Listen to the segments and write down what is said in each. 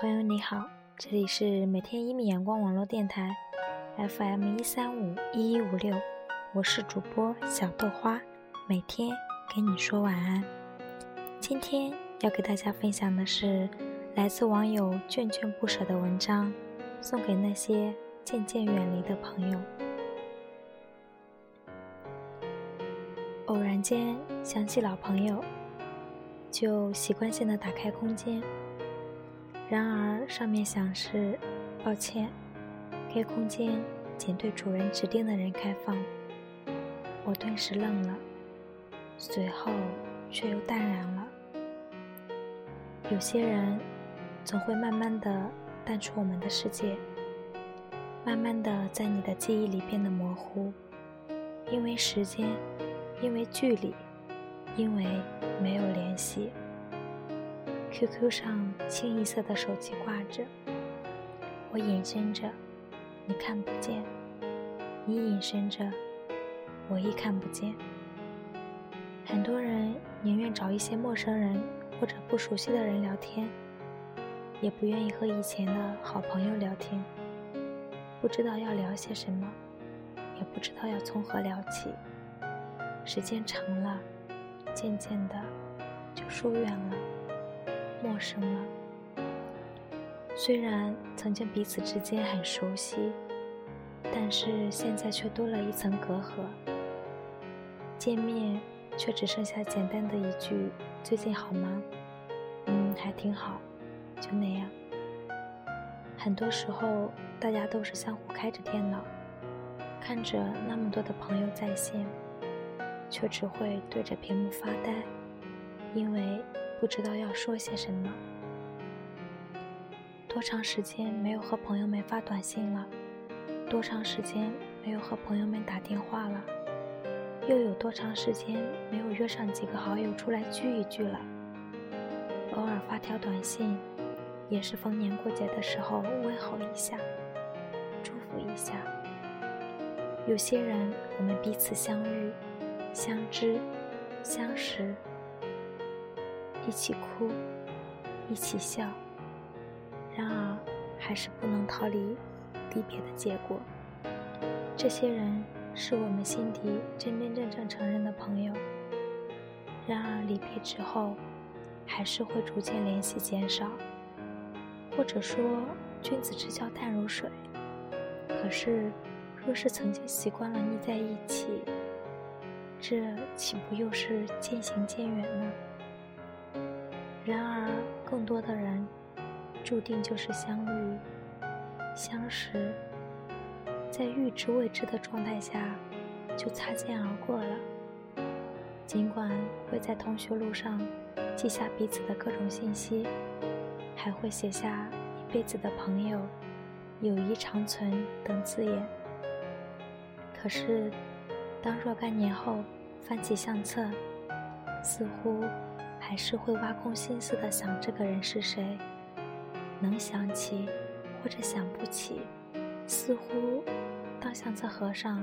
朋友你好，这里是每天一米阳光网络电台，FM 一三五一一五六，我是主播小豆花，每天给你说晚安。今天要给大家分享的是来自网友眷眷不舍的文章，送给那些渐渐远离的朋友。偶然间想起老朋友，就习惯性的打开空间。然而上面显示：“抱歉，该空间仅对主人指定的人开放。”我顿时愣了，随后却又淡然了。有些人总会慢慢的淡出我们的世界，慢慢的在你的记忆里变得模糊，因为时间，因为距离，因为没有联系。QQ 上清一色的手机挂着，我隐身着，你看不见；你隐身着，我亦看不见。很多人宁愿找一些陌生人或者不熟悉的人聊天，也不愿意和以前的好朋友聊天。不知道要聊些什么，也不知道要从何聊起。时间长了，渐渐的就疏远了。陌生了，虽然曾经彼此之间很熟悉，但是现在却多了一层隔阂。见面却只剩下简单的一句“最近好吗？”“嗯，还挺好。”就那样。很多时候，大家都是相互开着电脑，看着那么多的朋友在线，却只会对着屏幕发呆，因为。不知道要说些什么。多长时间没有和朋友们发短信了？多长时间没有和朋友们打电话了？又有多长时间没有约上几个好友出来聚一聚了？偶尔发条短信，也是逢年过节的时候问候一下，祝福一下。有些人，我们彼此相遇、相知、相识。一起哭，一起笑，然而还是不能逃离离别的结果。这些人是我们心底真真正正承认的朋友，然而离别之后，还是会逐渐联系减少，或者说君子之交淡如水。可是，若是曾经习惯了腻在一起，这岂不又是渐行渐远呢？然而，更多的人注定就是相遇、相识，在预知未知的状态下就擦肩而过了。尽管会在同学录上记下彼此的各种信息，还会写下一辈子的朋友、友谊长存等字眼，可是当若干年后翻起相册，似乎……还是会挖空心思的想这个人是谁，能想起或者想不起，似乎当相册合上，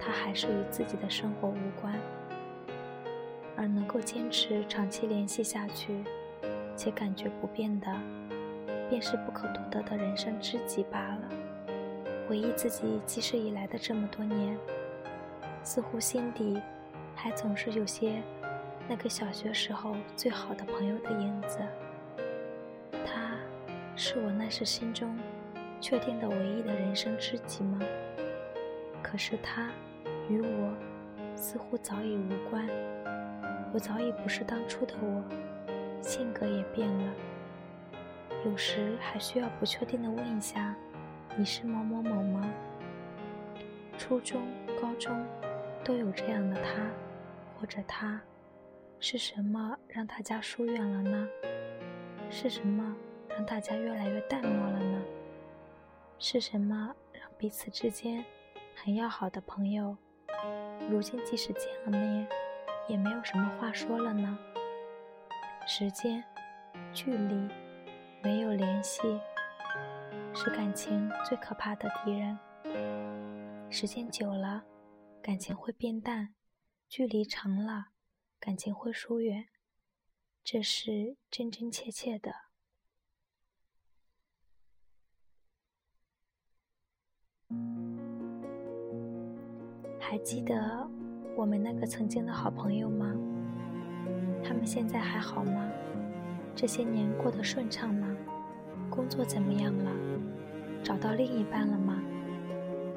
他还是与自己的生活无关，而能够坚持长期联系下去，且感觉不变的，便是不可多得的人生知己罢了。回忆自己记事以来的这么多年，似乎心底还总是有些。那个小学时候最好的朋友的影子，他是我那时心中确定的唯一的人生知己吗？可是他与我似乎早已无关，我早已不是当初的我，性格也变了。有时还需要不确定的问一下：“你是某某某吗？”初中、高中都有这样的他，或者他。是什么让大家疏远了呢？是什么让大家越来越淡漠了呢？是什么让彼此之间很要好的朋友，如今即使见了面，也没有什么话说了呢？时间、距离、没有联系，是感情最可怕的敌人。时间久了，感情会变淡；距离长了。感情会疏远，这是真真切切的。还记得我们那个曾经的好朋友吗？他们现在还好吗？这些年过得顺畅吗？工作怎么样了？找到另一半了吗？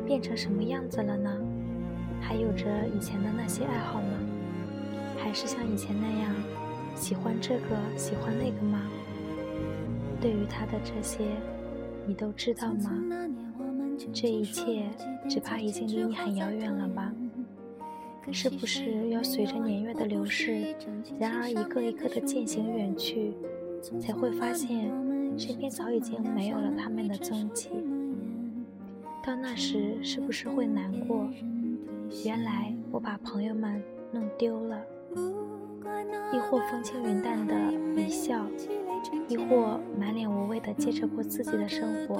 变成什么样子了呢？还有着以前的那些爱好吗？还是像以前那样喜欢这个喜欢那个吗？对于他的这些，你都知道吗？这一切只怕已经离你很遥远了吧？是不是要随着年月的流逝，然而一个一个的渐行远去，才会发现身边早已经没有了他们的踪迹？到那时是不是会难过？原来我把朋友们弄丢了，亦或风轻云淡的一笑，亦或满脸无畏的接着过自己的生活，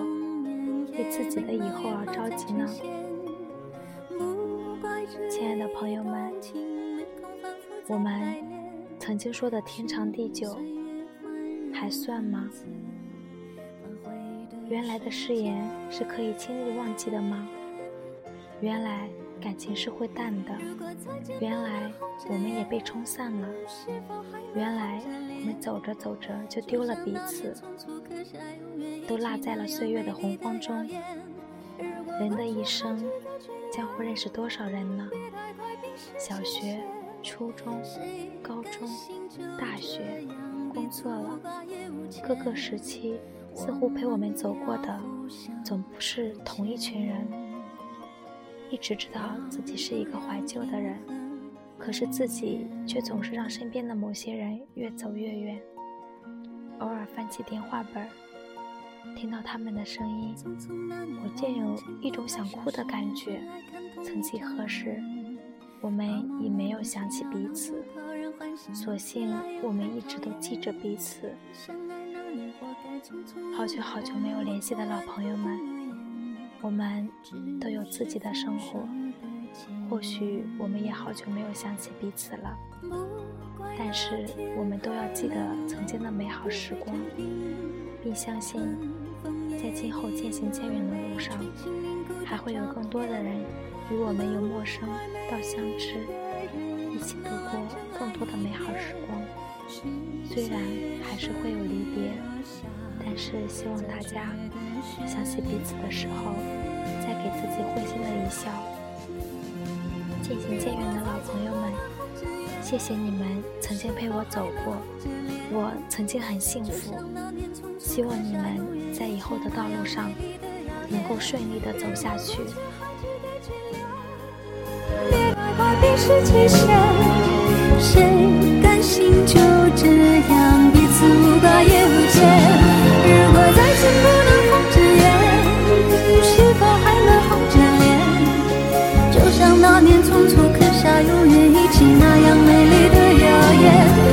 为自己的以后而着急呢？亲爱的朋友们，我们曾经说的天长地久，还算吗？原来的誓言是可以轻易忘记的吗？原来感情是会淡的，原来我们也被冲散了，原来我们走着走着就丢了彼此，都落在了岁月的洪荒中。人的一生将会认识多少人呢？小学、初中、高中、大学，工作了，各个时期。似乎陪我们走过的，总不是同一群人。一直知道自己是一个怀旧的人，可是自己却总是让身边的某些人越走越远。偶尔翻起电话本，听到他们的声音，我竟有一种想哭的感觉。曾几何时，我们已没有想起彼此，所幸我们一直都记着彼此。好久好久没有联系的老朋友们，我们都有自己的生活，或许我们也好久没有想起彼此了。但是我们都要记得曾经的美好时光，并相信，在今后渐行渐远的路上，还会有更多的人与我们由陌生到相知，一起度过更多的美好时光。虽然还是会有离别，但是希望大家想起彼此的时候，再给自己会心的一笑。渐行渐远的老朋友们，谢谢你们曾经陪我走过，我曾经很幸福。希望你们在以后的道路上能够顺利的走下去。心就这样彼此无挂也无牵，如果再见不能红着眼，是否还能红着脸，就像那年匆匆刻下永远一起那样美丽的谣言，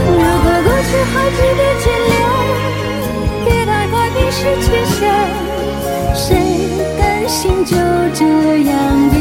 如果过去还值得眷恋，别太快冰释前嫌，谁甘心就这样走。